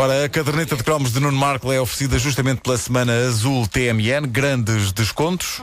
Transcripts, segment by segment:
Ora, a caderneta de cromos de Nuno Marco é oferecida justamente pela Semana Azul TMN. Grandes descontos.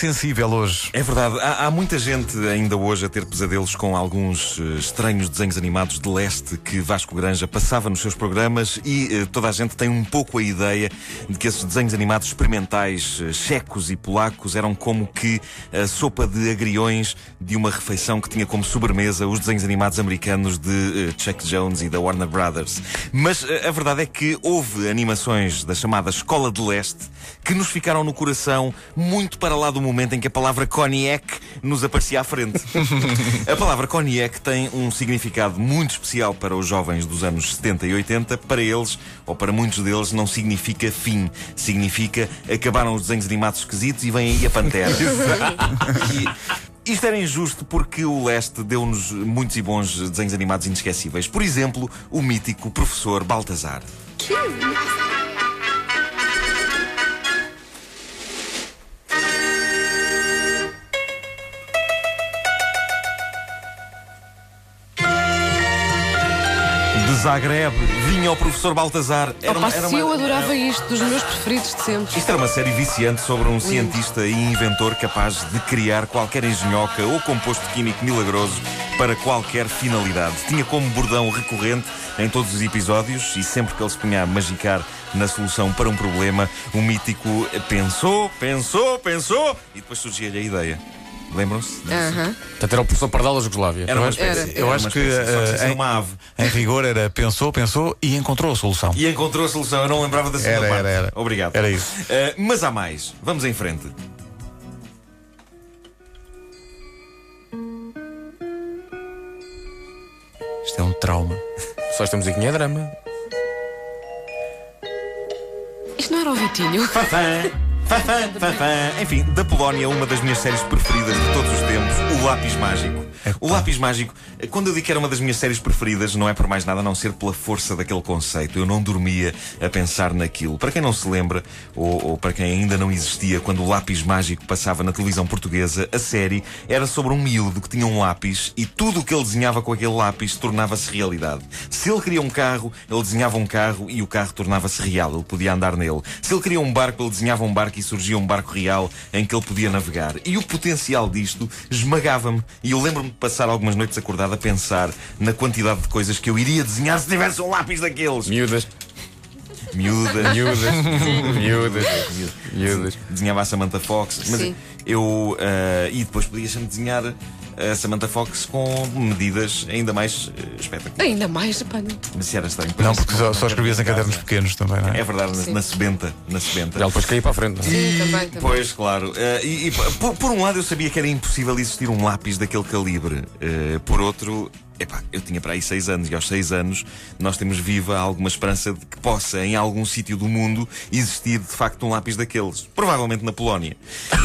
Sensível hoje. É verdade, há, há, muita gente ainda hoje a ter pesadelos com alguns uh, estranhos desenhos animados de leste que Vasco Granja passava nos seus programas e uh, toda a gente tem um pouco a ideia de que esses desenhos animados experimentais uh, checos e polacos eram como que a sopa de agriões de uma refeição que tinha como sobremesa os desenhos animados americanos de Chuck Jones e da Warner Brothers. Mas a verdade é que houve animações da chamada Escola de Leste que nos ficaram no coração muito para lá do momento em que a palavra cognac nos aparecia à frente. a palavra cognac tem um significado muito especial para os jovens dos anos 70 e 80. Para eles, ou para muitos deles, não significa fim. Significa acabaram os desenhos animados esquisitos e vem aí a pantera. e, isto era injusto porque o Leste deu-nos muitos e bons desenhos animados inesquecíveis. Por exemplo, o mítico professor Baltazar. Que? Zagreb, vinha o professor Baltazar. Era, Opa, era uma, eu adorava isto, dos meus preferidos de sempre. Isto era uma série viciante sobre um cientista e inventor capaz de criar qualquer engenhoca ou composto químico milagroso para qualquer finalidade. Tinha como bordão recorrente em todos os episódios e sempre que ele se punha a magicar na solução para um problema, o mítico pensou, pensou, pensou e depois surgia-lhe a ideia. Lembram-se? Uhum. Portanto, era o professor Pardal da Jugoslávia. Era uma espécie. Era. Eu acho que, uh, em, uma ave. em rigor era pensou, pensou e encontrou a solução. E encontrou a solução. Eu não lembrava da segunda era, parte. Era, era. Obrigado. Era isso. Uh, mas há mais. Vamos em frente. Isto é um trauma. Só esta musiquinha é drama. Isto não era o Vitinho. Enfim, da Polónia, uma das minhas séries preferidas de todos os tempos, O Lápis Mágico. O Lápis Mágico, quando eu digo que era uma das minhas séries preferidas, não é por mais nada a não ser pela força daquele conceito. Eu não dormia a pensar naquilo. Para quem não se lembra, ou, ou para quem ainda não existia, quando o Lápis Mágico passava na televisão portuguesa, a série era sobre um miúdo que tinha um lápis e tudo o que ele desenhava com aquele lápis tornava-se realidade. Se ele queria um carro, ele desenhava um carro e o carro tornava-se real. Ele podia andar nele. Se ele queria um barco, ele desenhava um barco e surgia um barco real em que ele podia navegar. E o potencial disto esmagava-me. E eu lembro-me de passar algumas noites acordado a pensar na quantidade de coisas que eu iria desenhar se tivesse um lápis daqueles. Miúdas. Miúdas. Miúdas. Miúdas. Miúdas. Desenhava a Samantha Fox. Mas Sim. eu. Uh, e depois podia-me desenhar a Samantha Fox com medidas ainda mais uh, espetaculares. Ainda mais, pá, Mas se era estranho. Não, porque só, só escrevias em cadernos pequenos também, não é? É verdade, na, na sebenta. Na sebenta. Ela depois caía para a frente. Sim, e, também, também. Pois, claro. Uh, e, e por, por, um lado eu sabia que era impossível existir um lápis daquele calibre. Uh, por outro, Epá, eu tinha para aí seis anos e aos seis anos nós temos viva alguma esperança de que possa, em algum sítio do mundo, existir de facto um lápis daqueles. Provavelmente na Polónia.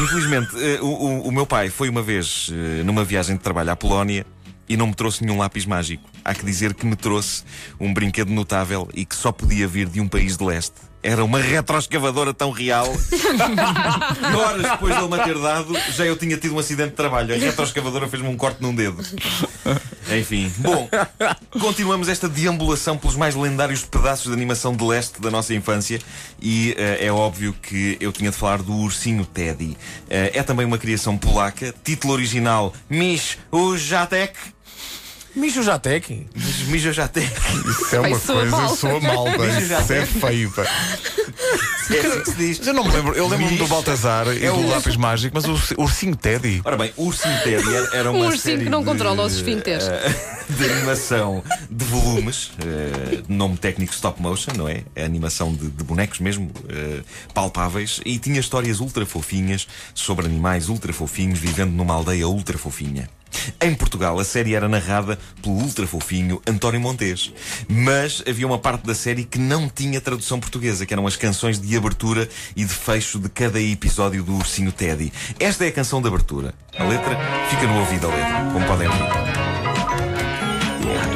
Infelizmente, uh, o, o, meu pai foi uma vez uh, numa viagem de trabalho à Polónia e não me trouxe nenhum lápis mágico. Há que dizer que me trouxe um brinquedo notável e que só podia vir de um país de leste. Era uma retroescavadora tão real. Horas depois de ele me ter dado, já eu tinha tido um acidente de trabalho. A retroescavadora fez-me um corte num dedo. Enfim, bom, continuamos esta deambulação pelos mais lendários pedaços de animação de leste da nossa infância e uh, é óbvio que eu tinha de falar do ursinho Teddy. Uh, é também uma criação polaca, título original Mish Ujatek. Mijo Jatek? Mijo Jatek. Isso é uma coisa, mal. soa mal, bem. Isso é feio, pá. É assim que se diz. Eu não me lembro, eu lembro-me do Baltazar e é do lápis mágico, mas o ursinho Teddy. Ora bem, o ursinho Teddy era uma. Um ursinho que não de, controla os esfínteres. de animação de volumes, uh, nome técnico stop motion, não é? É animação de, de bonecos mesmo, uh, palpáveis, e tinha histórias ultra fofinhas sobre animais ultra fofinhos vivendo numa aldeia ultra fofinha. Em Portugal, a série era narrada pelo ultra fofinho António Montes. Mas havia uma parte da série que não tinha tradução portuguesa, que eram as canções de abertura e de fecho de cada episódio do Ursinho Teddy. Esta é a canção de abertura. A letra fica no ouvido, a letra, como podem.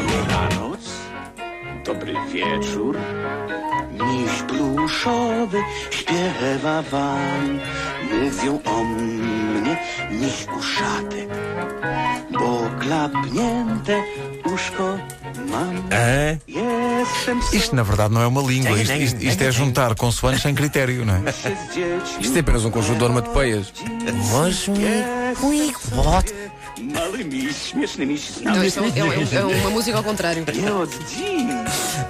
Dobranoc, dobry wieczór. Pluszowy śpiewa wam. Mówią o mnie miś uszatek, bo klapnięte uszko mam. Hã? Jestem Isto na verdade não é uma língua, isto, isto- isto é juntar consoantes sem critério, não é? Isto é apenas um conjunto de onomatopeias. Małymi, śmiesznymi Não, isto é, é- é uma música ao contrário. Dziś.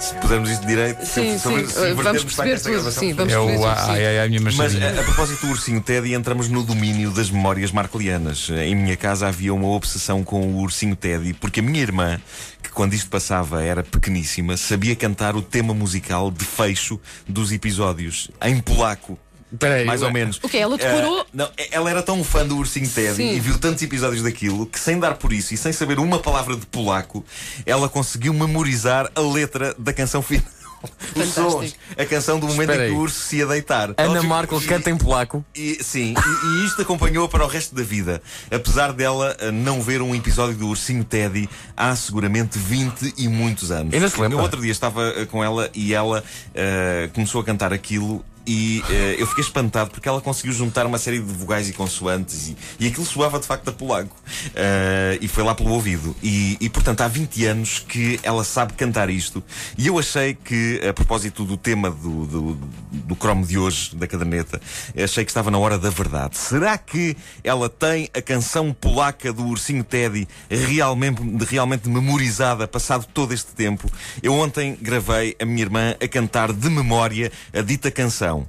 Se pusermos isto direito, Sim, sim. se Vamos invertermos, perceber esta tudo. gravação. Sim, vamos É perceber o tudo. ai sim. ai ai, minha Mas machadinha. a, a propósito do ursinho Teddy, entramos no domínio das memórias marcelianas. Em minha casa havia uma obsessão com o ursinho Teddy, porque a minha irmã, que quando isto passava era pequeníssima, sabia cantar o tema musical de fecho dos episódios, em polaco. Espera aí, mais ou menos. O quê? Ela decorou? Ah, não, ela era tão fã do Ursinho Teddy Sim. e viu tantos episódios daquilo que, sem dar por isso e sem saber uma palavra de polaco, ela conseguiu memorizar a letra da canção final. Os Fantástico. sons, a canção do momento Espera em que o urso se ia deitar. Ana Markel canta em polaco. e, sim, e, e isto acompanhou-a para o resto da vida. Apesar dela eh, não ver um episódio do Ursinho Teddy há seguramente 20 e muitos anos. Ainda se lembra? No outro dia estava eh, com ela e ela eh, começou a cantar aquilo. E eh, eu fiquei espantado porque ela conseguiu juntar uma série de vogais e consoantes e, e aquilo soava de facto a polaco. Eh, e foi lá pelo ouvido. E, e, portanto há 20 anos que ela sabe cantar isto. E eu achei que, a propósito do tema do, do, do cromo de hoje, da caderneta, achei que estava na hora da verdade. Será que ela tem a canção polaca do Ursinho Teddy realmente, realmente memorizada, passado todo este tempo? Eu ontem gravei a minha irmã a cantar de memória a dita canção.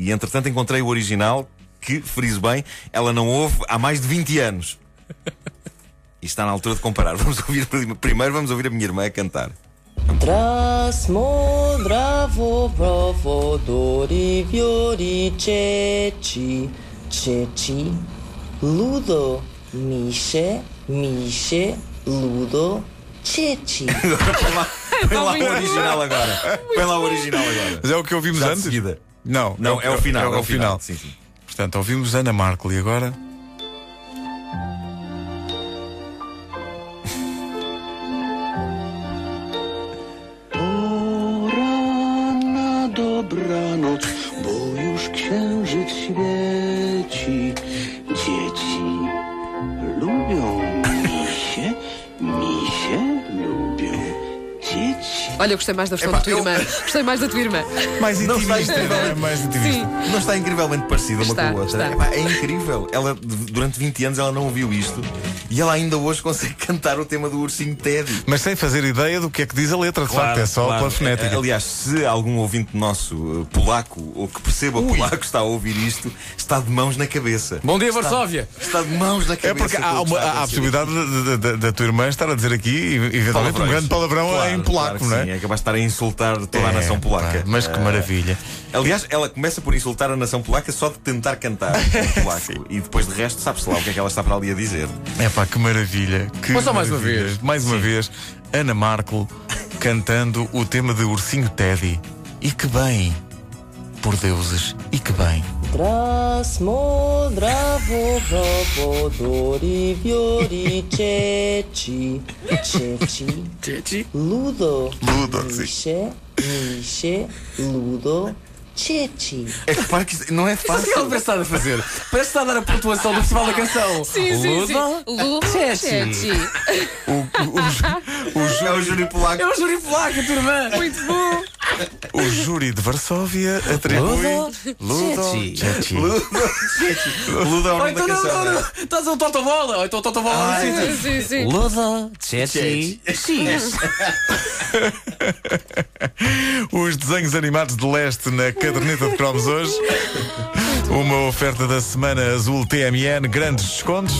E entretanto encontrei o original, que, friso bem, ela não ouve há mais de 20 anos. E está na altura de comparar. Vamos ouvir primeiro, vamos ouvir a minha irmã a cantar. Trasmodravo provodori viori ceci ceci ludo misie misie ludo ceci Põe lá, põe lá o original agora. Põe lá o original agora. Mas é o que ouvimos Já antes? Não, Não, é o final. É o final. Sim, sim. Portanto, ouvimos Ana Markel e agora. Olha, gostei mais da versão da tua eu- irmã. Gostei mais da tua irmã. Mais Não está intimista, não é? Mais intimista. Sim. Não está incrivelmente parecida uma Está, com a outra. está. Epá, É incrível. Ela, durante 20 anos, ela não ouviu isto e ela ainda hoje consegue cantar o tema do ursinho Teddy. Mas sem fazer ideia do que é que diz a letra, de facto, é só claro. pela fonética. Aliás, se algum ouvinte nosso uh, polaco ou que perceba polaco está a ouvir isto, está de mãos na cabeça. Bom dia, Varsóvia! Está de mãos na É cabeça. porque com há, uma, está há a possibilidade de- de- de- da tua irmã estar a dizer aqui, eventualmente, um grande palavrão Claro, em polaco, claro não é? Sim, é capaz de estar a insultar toda a É, nação polaca. pá, mas que Eh, maravilha. Aliás, ela começa por insultar a nação polaca só de tentar cantar em polaco. e depois de resto, sabe-se lá o que é que ela está para ali a dizer. É pá, que maravilha. Que Mas só mais uma vez. Mais uma vez, Ana Markel cantando o tema de Ursinho Teddy. E que bem, por deuses, e que bem. Trasmodravo provodori viori ceci ceci ludo Ludo, misie misie ludo ceci É que repara que não é O que ela fácil. parece estar a fazer? Parece que está a dar a pontuação do Festival da Canção. Sim, sim, sim. O, o, o, ju- É o júri polaco. É o júri polaco, tua irmã! Muito bom. O júri de Varsóvia atribui Ludo Ceci. Ceci. Ludo é o Ou nome da não, canção. não, não. Estás a um totobola. Ou então totobola. Sim, sim. Sim, sim, sim. ludo ceci X Os desenhos animados de leste na caderneta de cromos hoje. Uma oferta da Semana Azul TMN, grandes descontos.